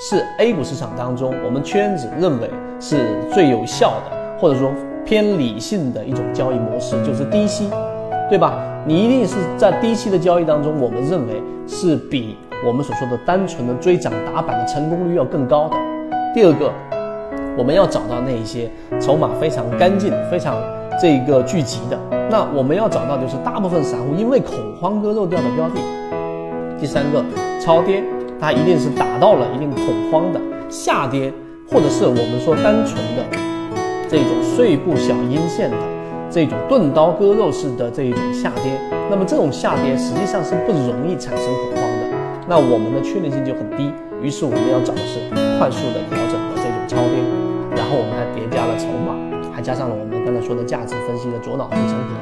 是 A 股市场当中我们圈子认为是最有效的，或者说偏理性的一种交易模式，就是低吸，对吧？你一定是在低吸的交易当中，我们认为是比我们所说的单纯的追涨打板的成功率要更高的。第二个，我们要找到那一些筹码非常干净、非常这个聚集的。那我们要找到就是大部分散户因为恐慌割肉掉的标的。第三个，超跌，它一定是达到了一定恐慌的下跌，或者是我们说单纯的这种碎步小阴线的这种钝刀割肉式的这一种下跌。那么这种下跌实际上是不容易产生恐慌的，那我们的确定性就很低。于是我们要找的是快速的调整的这种超跌，然后我们还叠加了筹码，还加上了我们刚才说的价值分析的左脑护城河，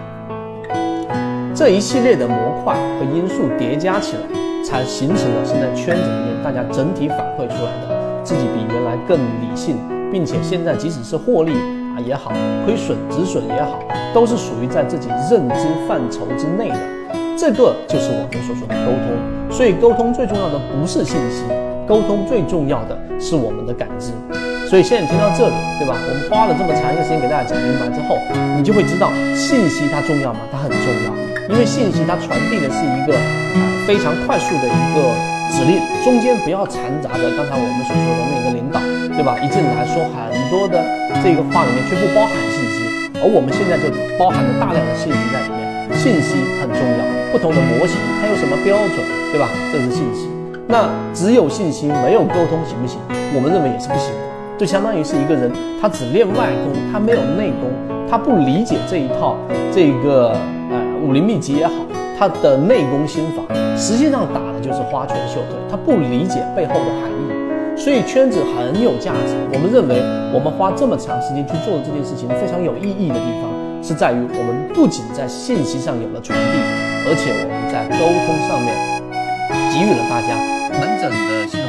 这一系列的模块和因素叠加起来。才形成了现在圈子里面大家整体反馈出来的自己比原来更理性，并且现在即使是获利啊也好，亏损止损也好，都是属于在自己认知范畴之内的。这个就是我们所说的沟通。所以沟通最重要的不是信息，沟通最重要的是我们的感知。所以现在听到这里，对吧？我们花了这么长一个时间给大家讲明白之后，你就会知道信息它重要吗？它很重要。因为信息它传递的是一个啊非常快速的一个指令，中间不要掺杂着刚才我们所说的那个领导，对吧？一进来说很多的这个话里面却不包含信息，而我们现在就包含着大量的信息在里面。信息很重要，不同的模型它有什么标准，对吧？这是信息。那只有信息没有沟通行不行？我们认为也是不行的，就相当于是一个人他只练外功，他没有内功，他不理解这一套这个呃。武林秘籍也好，他的内功心法实际上打的就是花拳绣腿，他不理解背后的含义，所以圈子很有价值。我们认为，我们花这么长时间去做的这件事情非常有意义的地方，是在于我们不仅在信息上有了传递，而且我们在沟通上面给予了大家门诊的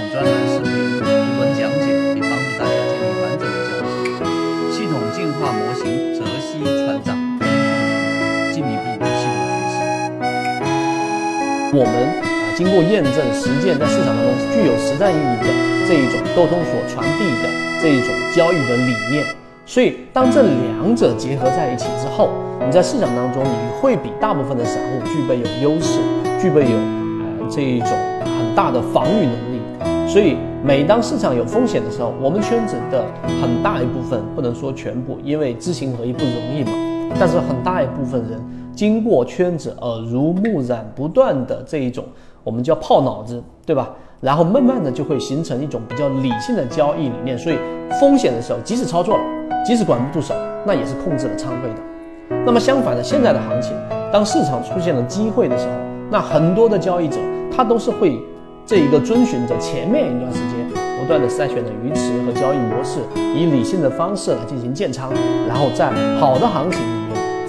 我们啊，经过验证、实践，在市场当中具有实战意义的这一种沟通所传递的这一种交易的理念，所以当这两者结合在一起之后，你在市场当中你会比大部分的散户具备有优势，具备有呃这一种很大的防御能力。所以每当市场有风险的时候，我们圈子的很大一部分，不能说全部，因为知行合一不容易嘛，但是很大一部分人。经过圈子耳濡目染，不断的这一种，我们叫泡脑子，对吧？然后慢慢的就会形成一种比较理性的交易理念。所以风险的时候，即使操作了，即使管不住手，那也是控制了仓位的。那么相反的，现在的行情，当市场出现了机会的时候，那很多的交易者他都是会这一个遵循着前面一段时间不断的筛选的鱼池和交易模式，以理性的方式来进行建仓，然后在好的行情。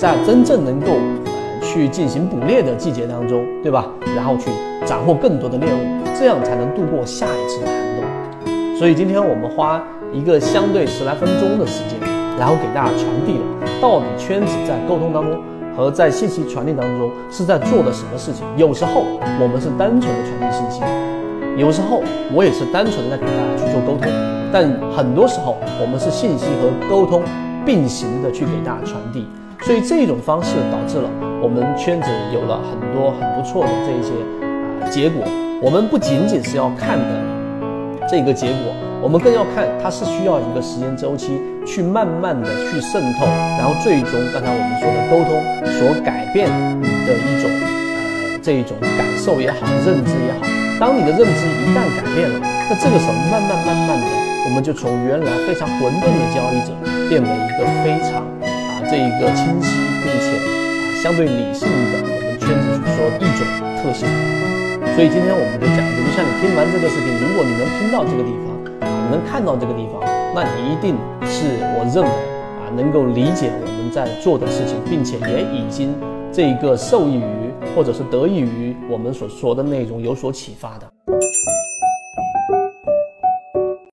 在真正能够呃去进行捕猎的季节当中，对吧？然后去斩获更多的猎物，这样才能度过下一次的寒冬。所以今天我们花一个相对十来分钟的时间，然后给大家传递了到底圈子在沟通当中和在信息传递当中是在做的什么事情。有时候我们是单纯的传递信息，有时候我也是单纯的在给大家去做沟通，但很多时候我们是信息和沟通并行的去给大家传递。所以这种方式导致了我们圈子有了很多很不错的这一些啊结果。我们不仅仅是要看的这个结果，我们更要看它是需要一个时间周期去慢慢的去渗透，然后最终刚才我们说的沟通所改变你的一种呃这一种感受也好，认知也好。当你的认知一旦改变了，那这个时候慢慢慢慢的，我们就从原来非常混沌的交易者变为一个非常。这一个清晰并且啊相对理性的我们圈子所说一种特性，所以今天我们就讲，就像你听完这个视频，如果你能听到这个地方，啊，能看到这个地方，那你一定是我认为啊能够理解我们在做的事情，并且也已经这一个受益于或者是得益于我们所说的内容有所启发的。